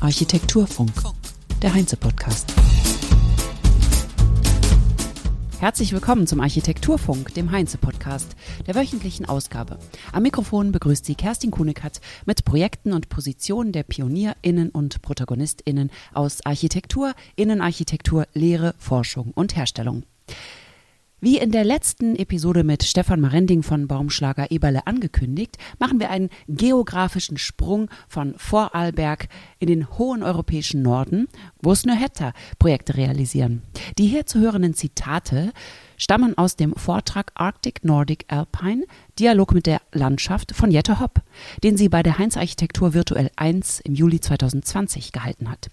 Architekturfunk, der Heinze-Podcast. Herzlich willkommen zum Architekturfunk, dem Heinze-Podcast, der wöchentlichen Ausgabe. Am Mikrofon begrüßt Sie Kerstin Kunekat mit Projekten und Positionen der PionierInnen und ProtagonistInnen aus Architektur, Innenarchitektur, Lehre, Forschung und Herstellung. Wie in der letzten Episode mit Stefan Marending von Baumschlager Eberle angekündigt, machen wir einen geografischen Sprung von Vorarlberg in den hohen europäischen Norden, wo Snøhetta Projekte realisieren. Die hier zu hörenden Zitate stammen aus dem Vortrag Arctic Nordic Alpine Dialog mit der Landschaft von Jette Hopp, den sie bei der Heinz Architektur Virtuell 1 im Juli 2020 gehalten hat.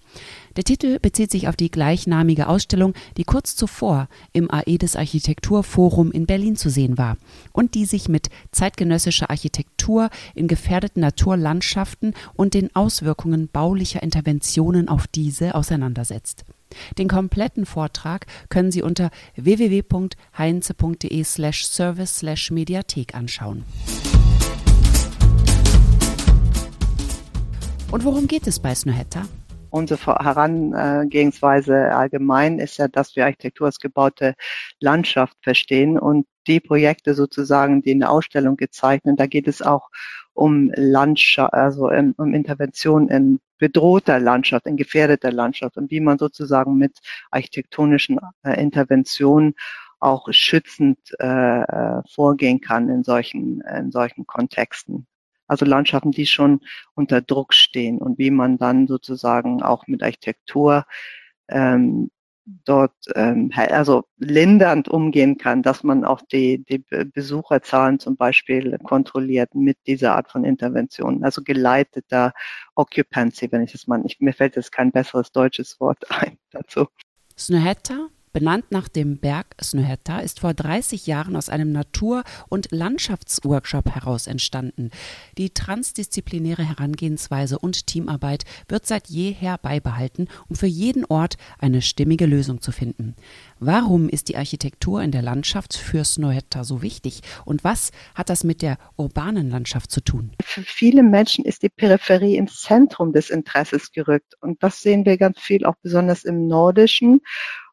Der Titel bezieht sich auf die gleichnamige Ausstellung, die kurz zuvor im Aedes Architekturforum in Berlin zu sehen war und die sich mit zeitgenössischer Architektur in gefährdeten Naturlandschaften und den Auswirkungen baulicher Interventionen auf diese auseinandersetzt. Den kompletten Vortrag können Sie unter www.heinze.de slash service slash Mediathek anschauen. Und worum geht es bei Snøhetta? Unsere Herangehensweise allgemein ist ja, dass wir Architektur als gebaute Landschaft verstehen und die Projekte sozusagen, die in der Ausstellung gezeichnet, da geht es auch um Landschaft, also um Intervention in bedrohter Landschaft, in gefährdeter Landschaft und wie man sozusagen mit architektonischen äh, Interventionen auch schützend äh, äh, vorgehen kann in solchen, in solchen Kontexten. Also Landschaften, die schon unter Druck stehen und wie man dann sozusagen auch mit Architektur ähm, dort ähm, also lindernd umgehen kann, dass man auch die, die Besucherzahlen zum Beispiel kontrolliert mit dieser Art von Intervention, also geleiteter Occupancy, wenn ich das mal, ich, mir fällt jetzt kein besseres deutsches Wort ein dazu. Snøhetta Benannt nach dem Berg Snøhetta ist vor 30 Jahren aus einem Natur- und Landschaftsworkshop heraus entstanden. Die transdisziplinäre Herangehensweise und Teamarbeit wird seit jeher beibehalten, um für jeden Ort eine stimmige Lösung zu finden. Warum ist die Architektur in der Landschaft für Snøhetta so wichtig und was hat das mit der urbanen Landschaft zu tun? Für viele Menschen ist die Peripherie ins Zentrum des Interesses gerückt und das sehen wir ganz viel auch besonders im nordischen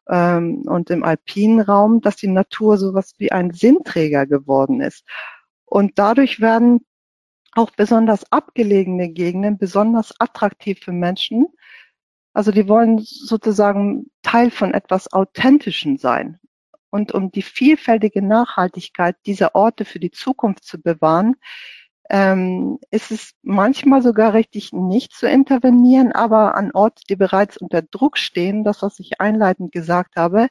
ähm, und im alpinen Raum, dass die Natur sowas wie ein Sinnträger geworden ist. Und dadurch werden auch besonders abgelegene Gegenden besonders attraktiv für Menschen. Also die wollen sozusagen Teil von etwas Authentischen sein. Und um die vielfältige Nachhaltigkeit dieser Orte für die Zukunft zu bewahren, ähm, ist es manchmal sogar richtig, nicht zu intervenieren, aber an Orten, die bereits unter Druck stehen, das, was ich einleitend gesagt habe,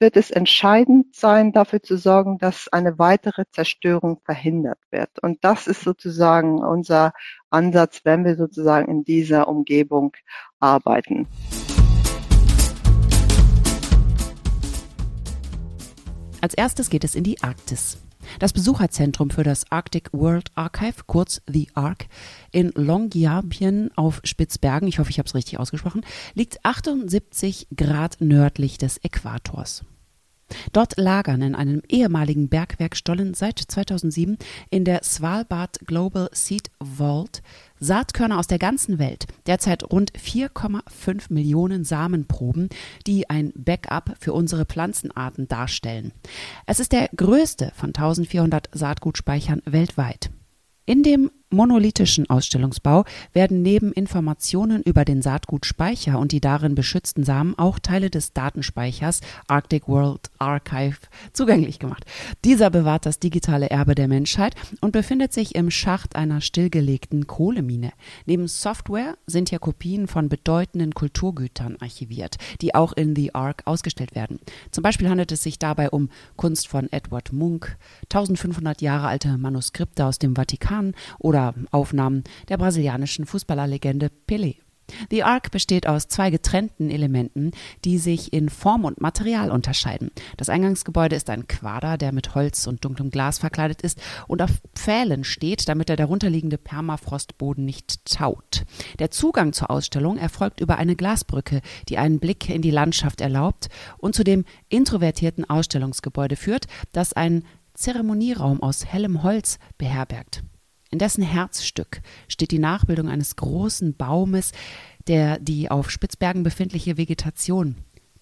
wird es entscheidend sein, dafür zu sorgen, dass eine weitere Zerstörung verhindert wird. Und das ist sozusagen unser Ansatz, wenn wir sozusagen in dieser Umgebung arbeiten. Als erstes geht es in die Arktis. Das Besucherzentrum für das Arctic World Archive, kurz The Ark, in Longyearbyen auf Spitzbergen, ich hoffe, ich habe es richtig ausgesprochen, liegt 78 Grad nördlich des Äquators. Dort lagern in einem ehemaligen Bergwerkstollen seit 2007 in der Svalbard Global Seed Vault Saatkörner aus der ganzen Welt, derzeit rund 4,5 Millionen Samenproben, die ein Backup für unsere Pflanzenarten darstellen. Es ist der größte von 1400 Saatgutspeichern weltweit. In dem monolithischen Ausstellungsbau werden neben Informationen über den Saatgutspeicher und die darin beschützten Samen auch Teile des Datenspeichers Arctic World Archive zugänglich gemacht. Dieser bewahrt das digitale Erbe der Menschheit und befindet sich im Schacht einer stillgelegten Kohlemine. Neben Software sind hier Kopien von bedeutenden Kulturgütern archiviert, die auch in The Ark ausgestellt werden. Zum Beispiel handelt es sich dabei um Kunst von Edward Munch, 1500 Jahre alte Manuskripte aus dem Vatikan oder Aufnahmen der brasilianischen Fußballerlegende Pelé. The Ark besteht aus zwei getrennten Elementen, die sich in Form und Material unterscheiden. Das Eingangsgebäude ist ein Quader, der mit Holz und dunklem Glas verkleidet ist und auf Pfählen steht, damit der darunterliegende Permafrostboden nicht taut. Der Zugang zur Ausstellung erfolgt über eine Glasbrücke, die einen Blick in die Landschaft erlaubt und zu dem introvertierten Ausstellungsgebäude führt, das einen Zeremonieraum aus hellem Holz beherbergt. In dessen Herzstück steht die Nachbildung eines großen Baumes, der die auf Spitzbergen befindliche Vegetation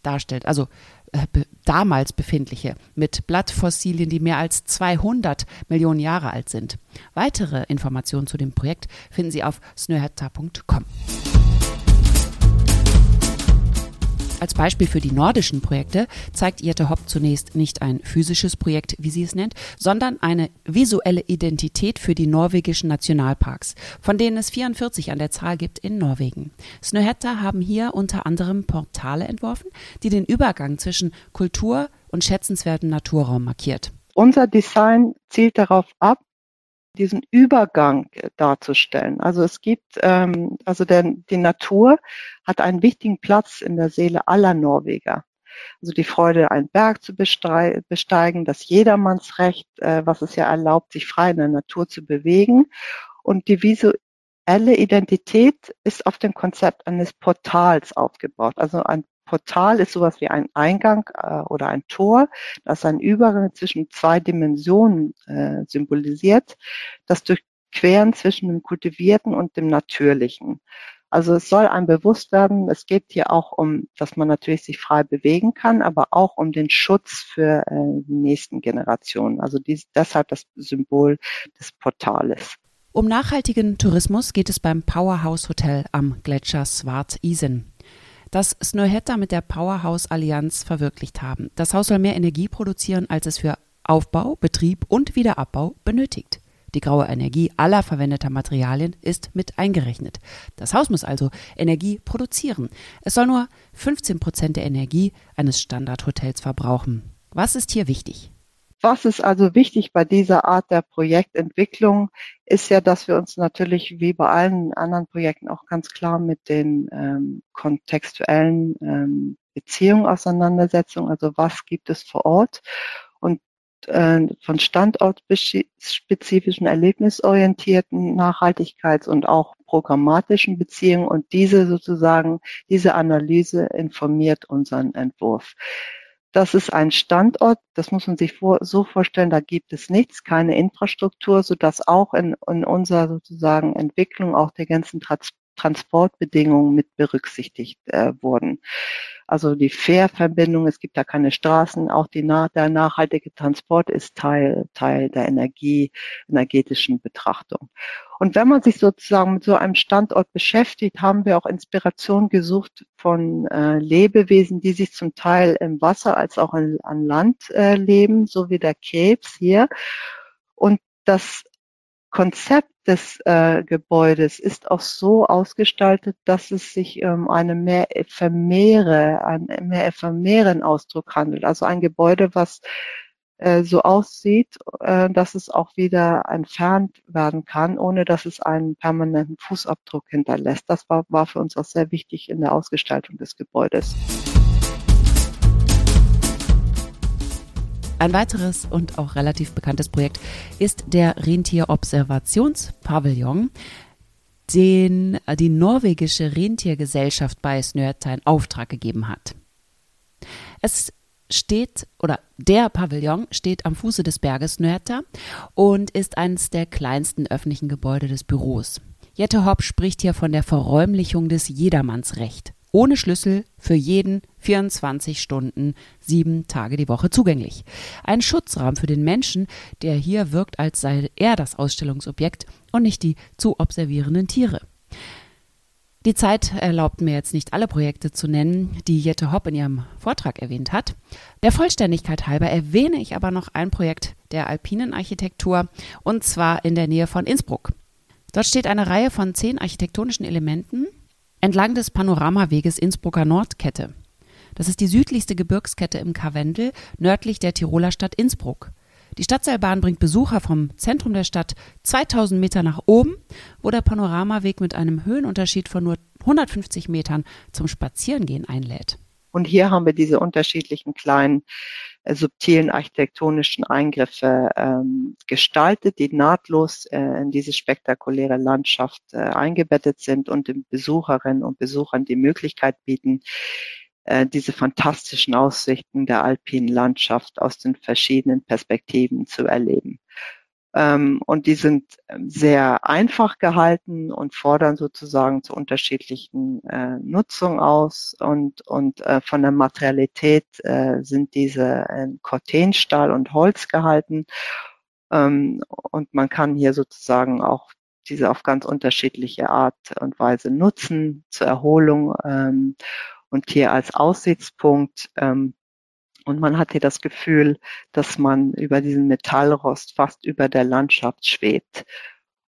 darstellt, also äh, be damals befindliche, mit Blattfossilien, die mehr als 200 Millionen Jahre alt sind. Weitere Informationen zu dem Projekt finden Sie auf snöhetta.com. Als Beispiel für die nordischen Projekte zeigt Jette Hopp zunächst nicht ein physisches Projekt, wie sie es nennt, sondern eine visuelle Identität für die norwegischen Nationalparks, von denen es 44 an der Zahl gibt in Norwegen. Snøhetta haben hier unter anderem Portale entworfen, die den Übergang zwischen Kultur und schätzenswertem Naturraum markiert. Unser Design zielt darauf ab, diesen Übergang äh, darzustellen. Also es gibt, ähm, also der, die Natur hat einen wichtigen Platz in der Seele aller Norweger. Also die Freude, einen Berg zu besteigen, das Jedermannsrecht, äh, was es ja erlaubt, sich frei in der Natur zu bewegen. Und die visuelle Identität ist auf dem Konzept eines Portals aufgebaut. Also ein Portal ist sowas wie ein Eingang äh, oder ein Tor, das ein Übergang zwischen zwei Dimensionen äh, symbolisiert, das durchqueren zwischen dem Kultivierten und dem Natürlichen. Also es soll einem bewusst werden, es geht hier auch um, dass man natürlich sich frei bewegen kann, aber auch um den Schutz für äh, die nächsten Generationen. Also dies, deshalb das Symbol des Portales. Um nachhaltigen Tourismus geht es beim Powerhouse Hotel am Gletscher Swart Isen das Snøhetta mit der Powerhouse Allianz verwirklicht haben. Das Haus soll mehr Energie produzieren, als es für Aufbau, Betrieb und Wiederabbau benötigt. Die graue Energie aller verwendeter Materialien ist mit eingerechnet. Das Haus muss also Energie produzieren. Es soll nur 15 Prozent der Energie eines Standardhotels verbrauchen. Was ist hier wichtig? Was ist also wichtig bei dieser Art der Projektentwicklung, ist ja, dass wir uns natürlich wie bei allen anderen Projekten auch ganz klar mit den ähm, kontextuellen ähm, Beziehungen auseinandersetzen. Also was gibt es vor Ort? Und äh, von standortspezifischen, erlebnisorientierten Nachhaltigkeits- und auch programmatischen Beziehungen und diese sozusagen, diese Analyse informiert unseren Entwurf. Das ist ein Standort, das muss man sich vor, so vorstellen, da gibt es nichts, keine Infrastruktur, sodass auch in, in unserer sozusagen Entwicklung auch der ganzen Trans Transportbedingungen mit berücksichtigt äh, wurden. Also die Fährverbindung, es gibt da keine Straßen, auch die, der nachhaltige Transport ist Teil, Teil der Energie, energetischen Betrachtung. Und wenn man sich sozusagen mit so einem Standort beschäftigt, haben wir auch Inspiration gesucht von äh, Lebewesen, die sich zum Teil im Wasser als auch an, an Land äh, leben, so wie der Krebs hier. Und das Konzept des äh, Gebäudes ist auch so ausgestaltet, dass es sich um ähm, eine mehr ephemere, einen mehr ephemeren Ausdruck handelt. Also ein Gebäude, was äh, so aussieht, äh, dass es auch wieder entfernt werden kann, ohne dass es einen permanenten Fußabdruck hinterlässt. Das war, war für uns auch sehr wichtig in der Ausgestaltung des Gebäudes. Ein weiteres und auch relativ bekanntes Projekt ist der Rentierobservationspavillon, den die norwegische Rentiergesellschaft bei Snøhetta in Auftrag gegeben hat. Es steht oder der Pavillon steht am Fuße des Berges Snøhetta und ist eines der kleinsten öffentlichen Gebäude des Büros. Jette Hopp spricht hier von der Verräumlichung des Jedermannsrecht ohne Schlüssel für jeden 24 Stunden, sieben Tage die Woche zugänglich. Ein Schutzrahmen für den Menschen, der hier wirkt, als sei er das Ausstellungsobjekt und nicht die zu observierenden Tiere. Die Zeit erlaubt mir jetzt nicht alle Projekte zu nennen, die Jette Hopp in ihrem Vortrag erwähnt hat. Der Vollständigkeit halber erwähne ich aber noch ein Projekt der alpinen Architektur und zwar in der Nähe von Innsbruck. Dort steht eine Reihe von zehn architektonischen Elementen, entlang des Panoramaweges Innsbrucker Nordkette. Das ist die südlichste Gebirgskette im Karwendel, nördlich der Tiroler Stadt Innsbruck. Die Stadtseilbahn bringt Besucher vom Zentrum der Stadt 2000 Meter nach oben, wo der Panoramaweg mit einem Höhenunterschied von nur 150 Metern zum Spazierengehen einlädt. Und hier haben wir diese unterschiedlichen kleinen äh, subtilen architektonischen Eingriffe ähm, gestaltet, die nahtlos äh, in diese spektakuläre Landschaft äh, eingebettet sind und den Besucherinnen und Besuchern die Möglichkeit bieten, äh, diese fantastischen Aussichten der alpinen Landschaft aus den verschiedenen Perspektiven zu erleben. Ähm, und die sind ähm, sehr einfach gehalten und fordern sozusagen zu unterschiedlichen äh, Nutzungen aus. Und, und äh, von der Materialität äh, sind diese in Cortenstahl und Holz gehalten. Ähm, und man kann hier sozusagen auch diese auf ganz unterschiedliche Art und Weise nutzen zur Erholung ähm, und hier als Aussichtspunkt ähm, und man hat hier das Gefühl, dass man über diesen Metallrost fast über der Landschaft schwebt.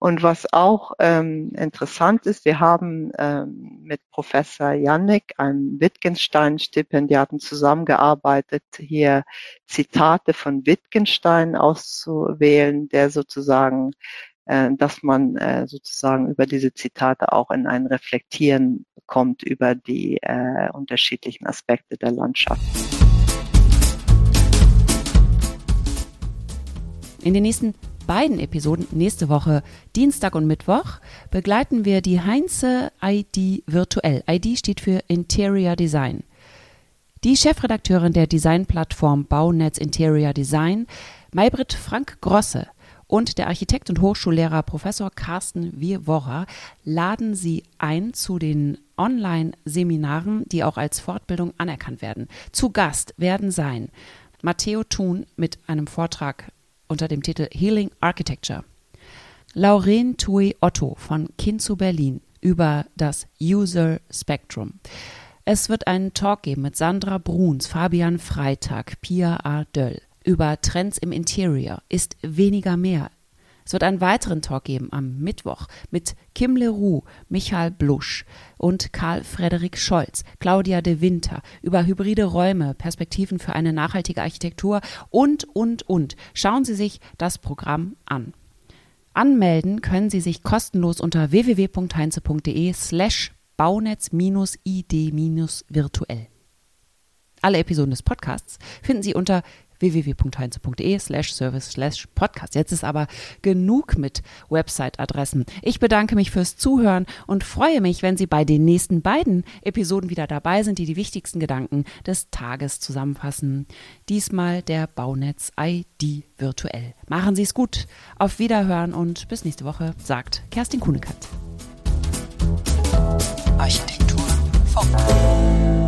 Und was auch ähm, interessant ist, wir haben ähm, mit Professor Jannik, einem Wittgenstein-Stipendiaten, zusammengearbeitet, hier Zitate von Wittgenstein auszuwählen, der sozusagen, äh, dass man äh, sozusagen über diese Zitate auch in ein Reflektieren kommt über die äh, unterschiedlichen Aspekte der Landschaft. In den nächsten beiden Episoden nächste Woche, Dienstag und Mittwoch, begleiten wir die Heinze ID virtuell. ID steht für Interior Design. Die Chefredakteurin der Designplattform Baunetz Interior Design, Maybrit Frank Grosse, und der Architekt und Hochschullehrer Professor Carsten Wieworra laden Sie ein zu den Online-Seminaren, die auch als Fortbildung anerkannt werden. Zu Gast werden sein Matteo Thun mit einem Vortrag unter dem Titel Healing Architecture. Lauren Tui Otto von Kind zu Berlin über das User Spectrum. Es wird einen Talk geben mit Sandra Bruns, Fabian Freitag, Pia A. Döll über Trends im Interior. Ist weniger mehr es wird einen weiteren Talk geben am Mittwoch mit Kim Leroux, Michael Blusch und Karl Frederik Scholz, Claudia de Winter über hybride Räume, Perspektiven für eine nachhaltige Architektur und, und, und. Schauen Sie sich das Programm an. Anmelden können Sie sich kostenlos unter www.heinze.de slash baunetz-id-virtuell. Alle Episoden des Podcasts finden Sie unter www.heinze.de slash service slash podcast. Jetzt ist aber genug mit Website-Adressen. Ich bedanke mich fürs Zuhören und freue mich, wenn Sie bei den nächsten beiden Episoden wieder dabei sind, die die wichtigsten Gedanken des Tages zusammenfassen. Diesmal der Baunetz ID virtuell. Machen Sie es gut. Auf Wiederhören und bis nächste Woche, sagt Kerstin Kuhnekant. Architektur Funk.